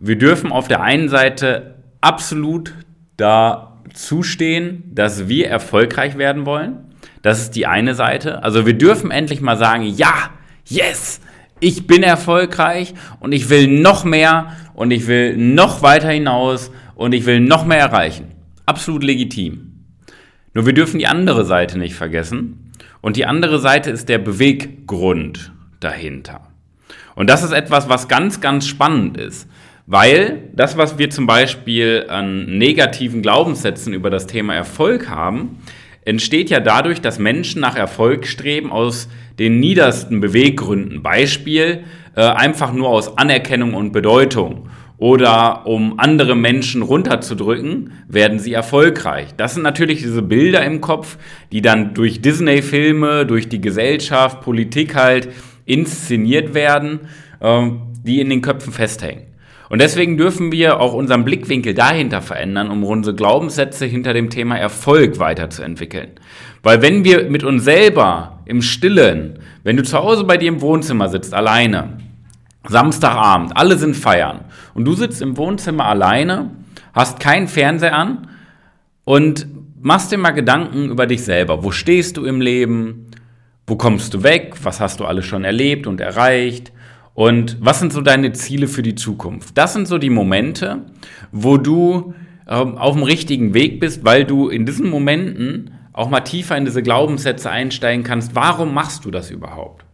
wir dürfen auf der einen Seite absolut da zustehen, dass wir erfolgreich werden wollen. Das ist die eine Seite. Also wir dürfen endlich mal sagen, ja, yes, ich bin erfolgreich und ich will noch mehr und ich will noch weiter hinaus und ich will noch mehr erreichen. Absolut legitim. Nur wir dürfen die andere Seite nicht vergessen. Und die andere Seite ist der Beweggrund dahinter. Und das ist etwas, was ganz, ganz spannend ist. Weil das, was wir zum Beispiel an negativen Glaubenssätzen über das Thema Erfolg haben, entsteht ja dadurch, dass Menschen nach Erfolg streben aus den niedersten Beweggründen. Beispiel äh, einfach nur aus Anerkennung und Bedeutung oder um andere Menschen runterzudrücken, werden sie erfolgreich. Das sind natürlich diese Bilder im Kopf, die dann durch Disney-Filme, durch die Gesellschaft, Politik halt inszeniert werden, ähm, die in den Köpfen festhängen. Und deswegen dürfen wir auch unseren Blickwinkel dahinter verändern, um unsere Glaubenssätze hinter dem Thema Erfolg weiterzuentwickeln. Weil wenn wir mit uns selber im Stillen, wenn du zu Hause bei dir im Wohnzimmer sitzt, alleine, Samstagabend, alle sind feiern und du sitzt im Wohnzimmer alleine, hast keinen Fernseher an und machst dir mal Gedanken über dich selber. Wo stehst du im Leben? Wo kommst du weg? Was hast du alles schon erlebt und erreicht? Und was sind so deine Ziele für die Zukunft? Das sind so die Momente, wo du ähm, auf dem richtigen Weg bist, weil du in diesen Momenten auch mal tiefer in diese Glaubenssätze einsteigen kannst. Warum machst du das überhaupt?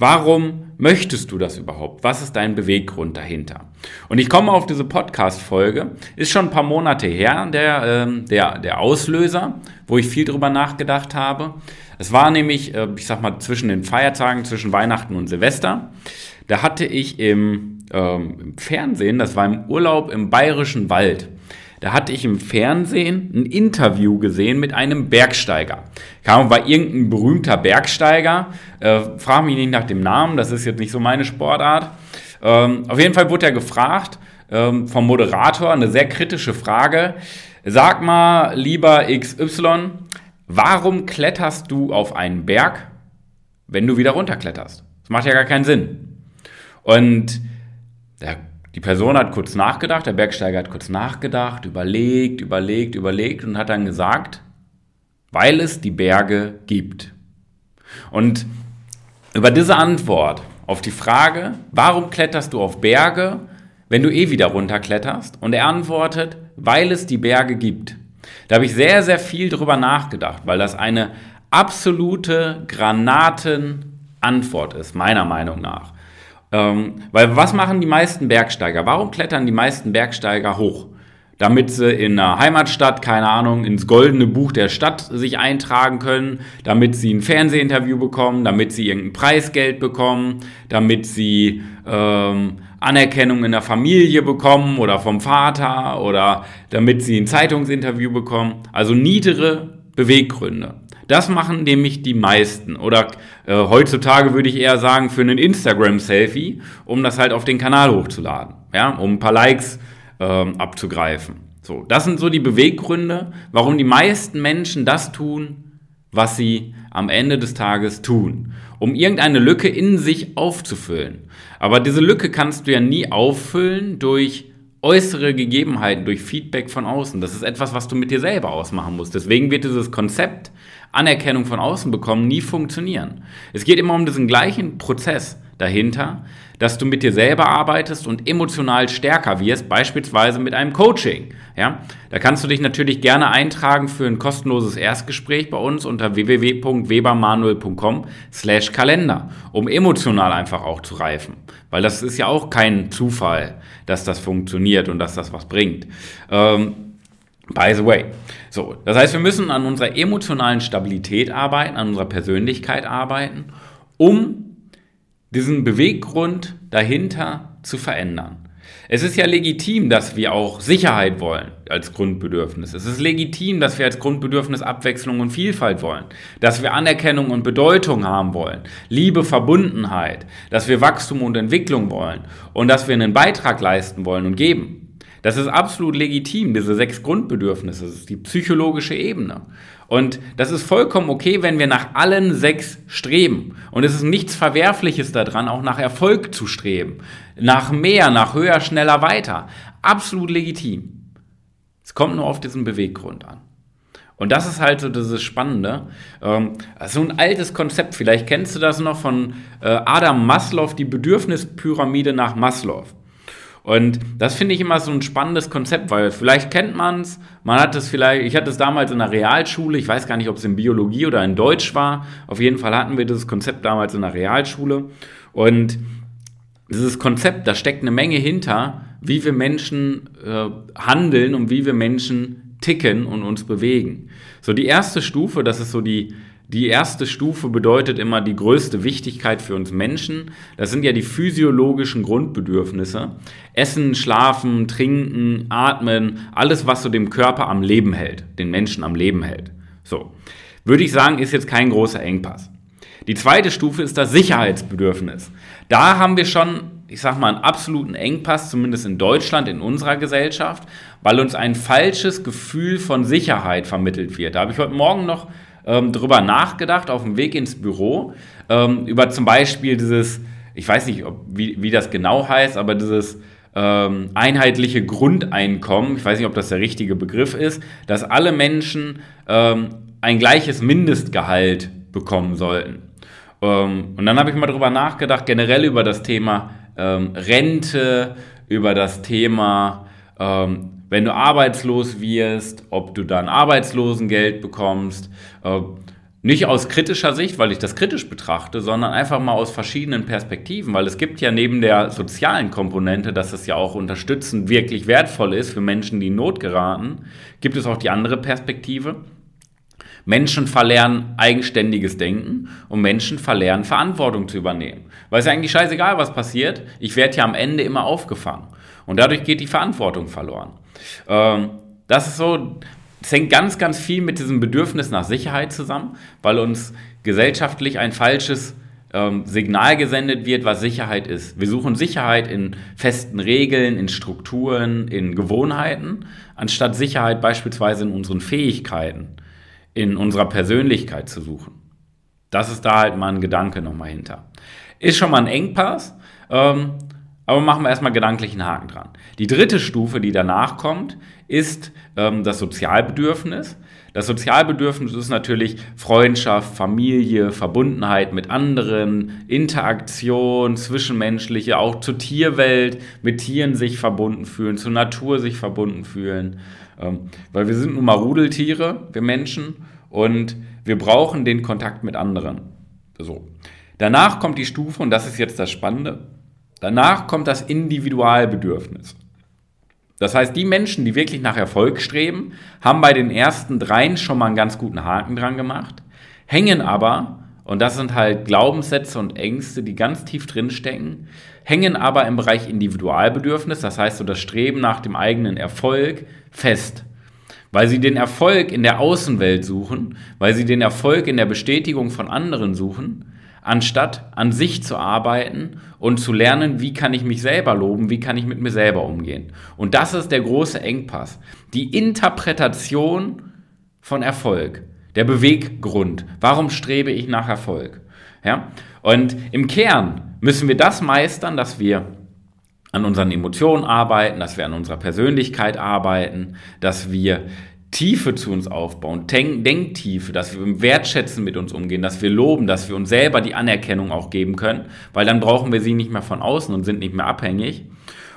Warum möchtest du das überhaupt? Was ist dein Beweggrund dahinter? Und ich komme auf diese Podcast-Folge. Ist schon ein paar Monate her, der, äh, der, der Auslöser, wo ich viel drüber nachgedacht habe. Es war nämlich, äh, ich sag mal, zwischen den Feiertagen, zwischen Weihnachten und Silvester. Da hatte ich im, ähm, im Fernsehen, das war im Urlaub im Bayerischen Wald, da hatte ich im Fernsehen ein Interview gesehen mit einem Bergsteiger. Kam war irgendein berühmter Bergsteiger, äh, frag mich nicht nach dem Namen, das ist jetzt nicht so meine Sportart. Ähm, auf jeden Fall wurde er gefragt ähm, vom Moderator eine sehr kritische Frage. Sag mal, lieber XY, warum kletterst du auf einen Berg, wenn du wieder runterkletterst? Das macht ja gar keinen Sinn. Und der die Person hat kurz nachgedacht, der Bergsteiger hat kurz nachgedacht, überlegt, überlegt, überlegt und hat dann gesagt, weil es die Berge gibt. Und über diese Antwort auf die Frage, warum kletterst du auf Berge, wenn du eh wieder runterkletterst? Und er antwortet, weil es die Berge gibt. Da habe ich sehr, sehr viel drüber nachgedacht, weil das eine absolute Granatenantwort ist, meiner Meinung nach. Ähm, weil was machen die meisten Bergsteiger? Warum klettern die meisten Bergsteiger hoch? Damit sie in einer Heimatstadt, keine Ahnung, ins goldene Buch der Stadt sich eintragen können, damit sie ein Fernsehinterview bekommen, damit sie irgendein Preisgeld bekommen, damit sie ähm, Anerkennung in der Familie bekommen oder vom Vater oder damit sie ein Zeitungsinterview bekommen. Also niedere Beweggründe. Das machen nämlich die meisten. Oder äh, heutzutage würde ich eher sagen, für einen Instagram-Selfie, um das halt auf den Kanal hochzuladen. Ja, um ein paar Likes ähm, abzugreifen. So, das sind so die Beweggründe, warum die meisten Menschen das tun, was sie am Ende des Tages tun, um irgendeine Lücke in sich aufzufüllen. Aber diese Lücke kannst du ja nie auffüllen durch äußere Gegebenheiten, durch Feedback von außen. Das ist etwas, was du mit dir selber ausmachen musst. Deswegen wird dieses Konzept Anerkennung von außen bekommen, nie funktionieren. Es geht immer um diesen gleichen Prozess dahinter, dass du mit dir selber arbeitest und emotional stärker wirst, beispielsweise mit einem Coaching. Ja, da kannst du dich natürlich gerne eintragen für ein kostenloses Erstgespräch bei uns unter www.webermanuel.com/kalender, um emotional einfach auch zu reifen, weil das ist ja auch kein Zufall, dass das funktioniert und dass das was bringt. Ähm, By the way. So, das heißt, wir müssen an unserer emotionalen Stabilität arbeiten, an unserer Persönlichkeit arbeiten, um diesen Beweggrund dahinter zu verändern. Es ist ja legitim, dass wir auch Sicherheit wollen als Grundbedürfnis. Es ist legitim, dass wir als Grundbedürfnis Abwechslung und Vielfalt wollen, dass wir Anerkennung und Bedeutung haben wollen, Liebe, Verbundenheit, dass wir Wachstum und Entwicklung wollen und dass wir einen Beitrag leisten wollen und geben. Das ist absolut legitim, diese sechs Grundbedürfnisse. Das ist die psychologische Ebene. Und das ist vollkommen okay, wenn wir nach allen sechs streben. Und es ist nichts Verwerfliches daran, auch nach Erfolg zu streben. Nach mehr, nach höher, schneller, weiter. Absolut legitim. Es kommt nur auf diesen Beweggrund an. Und das ist halt so dieses Spannende. Ähm, so ein altes Konzept, vielleicht kennst du das noch von äh, Adam Maslow, die Bedürfnispyramide nach Maslow. Und das finde ich immer so ein spannendes Konzept, weil vielleicht kennt man es, man hat es vielleicht, ich hatte es damals in der Realschule, ich weiß gar nicht, ob es in Biologie oder in Deutsch war, auf jeden Fall hatten wir dieses Konzept damals in der Realschule. Und dieses Konzept, da steckt eine Menge hinter, wie wir Menschen äh, handeln und wie wir Menschen ticken und uns bewegen. So die erste Stufe, das ist so die die erste Stufe bedeutet immer die größte Wichtigkeit für uns Menschen. Das sind ja die physiologischen Grundbedürfnisse. Essen, schlafen, trinken, atmen, alles, was so dem Körper am Leben hält, den Menschen am Leben hält. So. Würde ich sagen, ist jetzt kein großer Engpass. Die zweite Stufe ist das Sicherheitsbedürfnis. Da haben wir schon, ich sag mal, einen absoluten Engpass, zumindest in Deutschland, in unserer Gesellschaft, weil uns ein falsches Gefühl von Sicherheit vermittelt wird. Da habe ich heute Morgen noch ähm, drüber nachgedacht auf dem Weg ins Büro, ähm, über zum Beispiel dieses, ich weiß nicht, ob, wie, wie das genau heißt, aber dieses ähm, einheitliche Grundeinkommen, ich weiß nicht, ob das der richtige Begriff ist, dass alle Menschen ähm, ein gleiches Mindestgehalt bekommen sollten. Ähm, und dann habe ich mal drüber nachgedacht, generell über das Thema ähm, Rente, über das Thema wenn du arbeitslos wirst, ob du dann Arbeitslosengeld bekommst. Äh, nicht aus kritischer Sicht, weil ich das kritisch betrachte, sondern einfach mal aus verschiedenen Perspektiven, weil es gibt ja neben der sozialen Komponente, dass es ja auch unterstützend wirklich wertvoll ist für Menschen, die in Not geraten, gibt es auch die andere Perspektive. Menschen verlernen eigenständiges Denken und Menschen verlernen Verantwortung zu übernehmen. Weil es ja eigentlich scheißegal, was passiert, ich werde ja am Ende immer aufgefangen. Und dadurch geht die Verantwortung verloren. Ähm, das ist so, es hängt ganz, ganz viel mit diesem Bedürfnis nach Sicherheit zusammen, weil uns gesellschaftlich ein falsches ähm, Signal gesendet wird, was Sicherheit ist. Wir suchen Sicherheit in festen Regeln, in Strukturen, in Gewohnheiten, anstatt Sicherheit beispielsweise in unseren Fähigkeiten, in unserer Persönlichkeit zu suchen. Das ist da halt mal ein Gedanke nochmal hinter. Ist schon mal ein Engpass. Ähm, aber machen wir erstmal gedanklichen Haken dran. Die dritte Stufe, die danach kommt, ist ähm, das Sozialbedürfnis. Das Sozialbedürfnis ist natürlich Freundschaft, Familie, Verbundenheit mit anderen, Interaktion, zwischenmenschliche, auch zur Tierwelt, mit Tieren sich verbunden fühlen, zur Natur sich verbunden fühlen. Ähm, weil wir sind nun mal Rudeltiere, wir Menschen, und wir brauchen den Kontakt mit anderen. So. Danach kommt die Stufe, und das ist jetzt das Spannende, Danach kommt das Individualbedürfnis. Das heißt, die Menschen, die wirklich nach Erfolg streben, haben bei den ersten dreien schon mal einen ganz guten Haken dran gemacht, hängen aber, und das sind halt Glaubenssätze und Ängste, die ganz tief drin stecken, hängen aber im Bereich Individualbedürfnis, das heißt so das Streben nach dem eigenen Erfolg, fest. Weil sie den Erfolg in der Außenwelt suchen, weil sie den Erfolg in der Bestätigung von anderen suchen, anstatt an sich zu arbeiten und zu lernen, wie kann ich mich selber loben, wie kann ich mit mir selber umgehen. Und das ist der große Engpass. Die Interpretation von Erfolg, der Beweggrund. Warum strebe ich nach Erfolg? Ja? Und im Kern müssen wir das meistern, dass wir an unseren Emotionen arbeiten, dass wir an unserer Persönlichkeit arbeiten, dass wir Tiefe zu uns aufbauen, Denk Denktiefe, dass wir Wertschätzen mit uns umgehen, dass wir loben, dass wir uns selber die Anerkennung auch geben können, weil dann brauchen wir sie nicht mehr von außen und sind nicht mehr abhängig.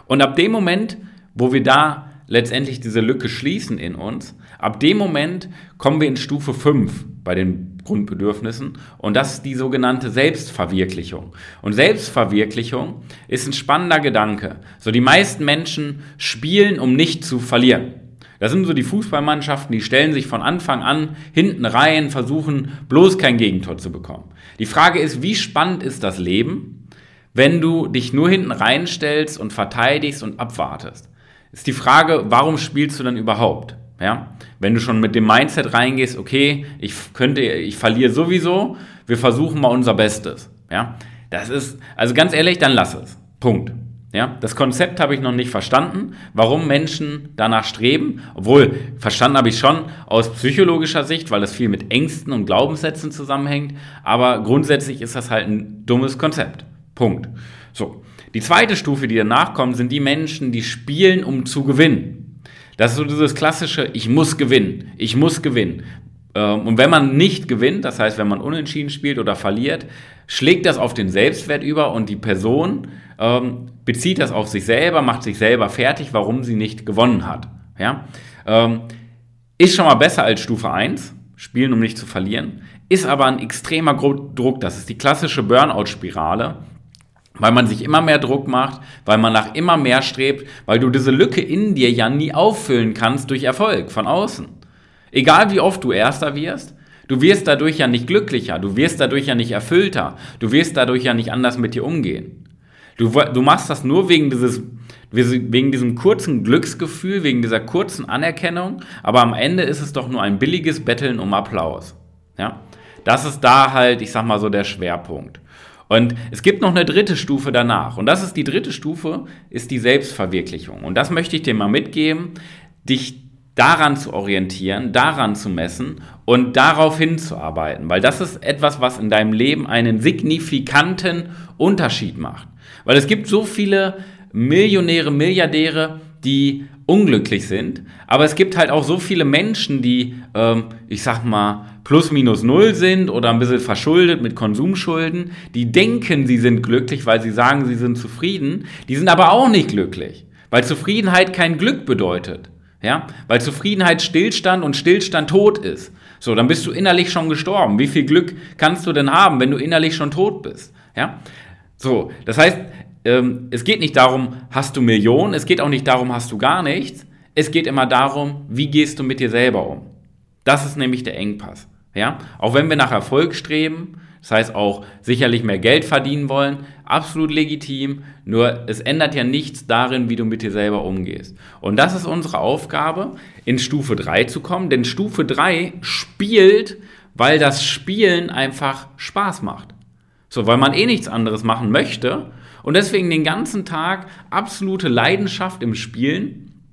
Und ab dem Moment, wo wir da letztendlich diese Lücke schließen in uns, ab dem Moment kommen wir in Stufe 5 bei den Grundbedürfnissen und das ist die sogenannte Selbstverwirklichung. Und Selbstverwirklichung ist ein spannender Gedanke. So die meisten Menschen spielen, um nicht zu verlieren. Das sind so die Fußballmannschaften, die stellen sich von Anfang an hinten rein, versuchen bloß kein Gegentor zu bekommen. Die Frage ist, wie spannend ist das Leben, wenn du dich nur hinten reinstellst und verteidigst und abwartest. Ist die Frage, warum spielst du dann überhaupt? Ja? Wenn du schon mit dem Mindset reingehst, okay, ich könnte, ich verliere sowieso, wir versuchen mal unser Bestes. Ja? Das ist, also ganz ehrlich, dann lass es. Punkt. Ja, das Konzept habe ich noch nicht verstanden, warum Menschen danach streben. Obwohl, verstanden habe ich schon aus psychologischer Sicht, weil das viel mit Ängsten und Glaubenssätzen zusammenhängt. Aber grundsätzlich ist das halt ein dummes Konzept. Punkt. So. Die zweite Stufe, die danach kommt, sind die Menschen, die spielen, um zu gewinnen. Das ist so dieses klassische, ich muss gewinnen, ich muss gewinnen. Ähm, und wenn man nicht gewinnt, das heißt, wenn man unentschieden spielt oder verliert, schlägt das auf den Selbstwert über und die Person ähm, bezieht das auf sich selber, macht sich selber fertig, warum sie nicht gewonnen hat. Ja? Ähm, ist schon mal besser als Stufe 1, spielen um nicht zu verlieren, ist aber ein extremer Druck, das ist die klassische Burnout-Spirale, weil man sich immer mehr Druck macht, weil man nach immer mehr strebt, weil du diese Lücke in dir ja nie auffüllen kannst durch Erfolg von außen. Egal wie oft du Erster wirst, du wirst dadurch ja nicht glücklicher, du wirst dadurch ja nicht erfüllter, du wirst dadurch ja nicht anders mit dir umgehen. Du, du machst das nur wegen dieses, wegen diesem kurzen Glücksgefühl, wegen dieser kurzen Anerkennung, aber am Ende ist es doch nur ein billiges Betteln um Applaus. Ja? Das ist da halt, ich sag mal so, der Schwerpunkt. Und es gibt noch eine dritte Stufe danach. Und das ist die dritte Stufe, ist die Selbstverwirklichung. Und das möchte ich dir mal mitgeben, dich daran zu orientieren, daran zu messen und darauf hinzuarbeiten. Weil das ist etwas, was in deinem Leben einen signifikanten Unterschied macht. Weil es gibt so viele Millionäre, Milliardäre, die unglücklich sind, aber es gibt halt auch so viele Menschen, die, ähm, ich sag mal, plus minus null sind oder ein bisschen verschuldet mit Konsumschulden, die denken, sie sind glücklich, weil sie sagen, sie sind zufrieden, die sind aber auch nicht glücklich, weil Zufriedenheit kein Glück bedeutet. Ja, weil Zufriedenheit Stillstand und Stillstand tot ist. So, dann bist du innerlich schon gestorben. Wie viel Glück kannst du denn haben, wenn du innerlich schon tot bist? Ja, so, das heißt, ähm, es geht nicht darum, hast du Millionen, es geht auch nicht darum, hast du gar nichts. Es geht immer darum, wie gehst du mit dir selber um. Das ist nämlich der Engpass. Ja? Auch wenn wir nach Erfolg streben, das heißt auch sicherlich mehr Geld verdienen wollen, absolut legitim, nur es ändert ja nichts darin, wie du mit dir selber umgehst. Und das ist unsere Aufgabe, in Stufe 3 zu kommen, denn Stufe 3 spielt, weil das Spielen einfach Spaß macht. So, weil man eh nichts anderes machen möchte und deswegen den ganzen Tag absolute Leidenschaft im Spielen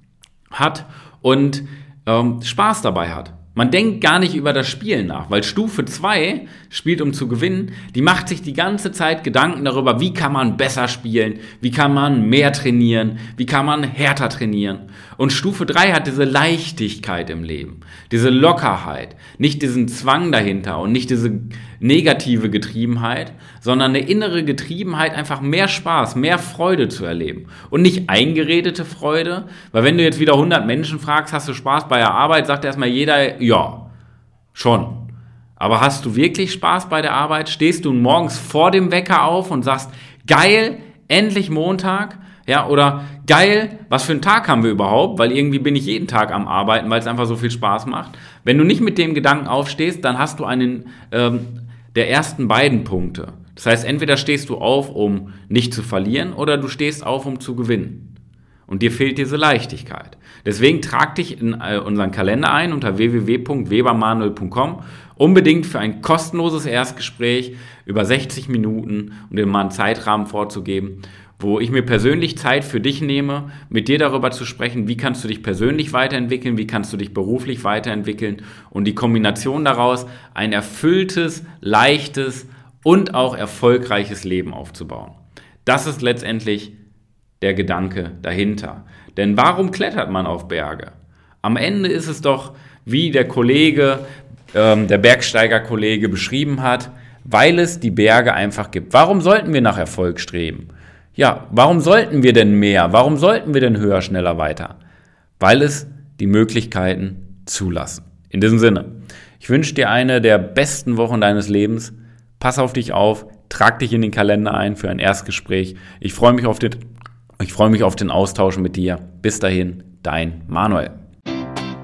hat und ähm, Spaß dabei hat. Man denkt gar nicht über das Spielen nach, weil Stufe 2 spielt um zu gewinnen, die macht sich die ganze Zeit Gedanken darüber, wie kann man besser spielen, wie kann man mehr trainieren, wie kann man härter trainieren. Und Stufe 3 hat diese Leichtigkeit im Leben, diese Lockerheit, nicht diesen Zwang dahinter und nicht diese negative Getriebenheit, sondern eine innere Getriebenheit, einfach mehr Spaß, mehr Freude zu erleben. Und nicht eingeredete Freude, weil wenn du jetzt wieder 100 Menschen fragst, hast du Spaß bei der Arbeit, sagt erstmal jeder, ja, schon. Aber hast du wirklich Spaß bei der Arbeit? Stehst du morgens vor dem Wecker auf und sagst, geil, endlich Montag? Ja, oder geil, was für einen Tag haben wir überhaupt? Weil irgendwie bin ich jeden Tag am Arbeiten, weil es einfach so viel Spaß macht. Wenn du nicht mit dem Gedanken aufstehst, dann hast du einen ähm, der ersten beiden Punkte. Das heißt, entweder stehst du auf, um nicht zu verlieren, oder du stehst auf, um zu gewinnen. Und dir fehlt diese Leichtigkeit. Deswegen trag dich in äh, unseren Kalender ein unter www.webermanuel.com unbedingt für ein kostenloses Erstgespräch über 60 Minuten, um dir mal einen Zeitrahmen vorzugeben, wo ich mir persönlich Zeit für dich nehme, mit dir darüber zu sprechen, wie kannst du dich persönlich weiterentwickeln, wie kannst du dich beruflich weiterentwickeln und die Kombination daraus ein erfülltes, leichtes und auch erfolgreiches Leben aufzubauen. Das ist letztendlich der Gedanke dahinter. Denn warum klettert man auf Berge? Am Ende ist es doch, wie der Kollege, ähm, der Bergsteigerkollege beschrieben hat, weil es die Berge einfach gibt. Warum sollten wir nach Erfolg streben? Ja, warum sollten wir denn mehr? Warum sollten wir denn höher, schneller, weiter? Weil es die Möglichkeiten zulassen. In diesem Sinne, ich wünsche dir eine der besten Wochen deines Lebens. Pass auf dich auf, trag dich in den Kalender ein für ein Erstgespräch. Ich freue mich auf den, ich freue mich auf den Austausch mit dir. Bis dahin, dein Manuel.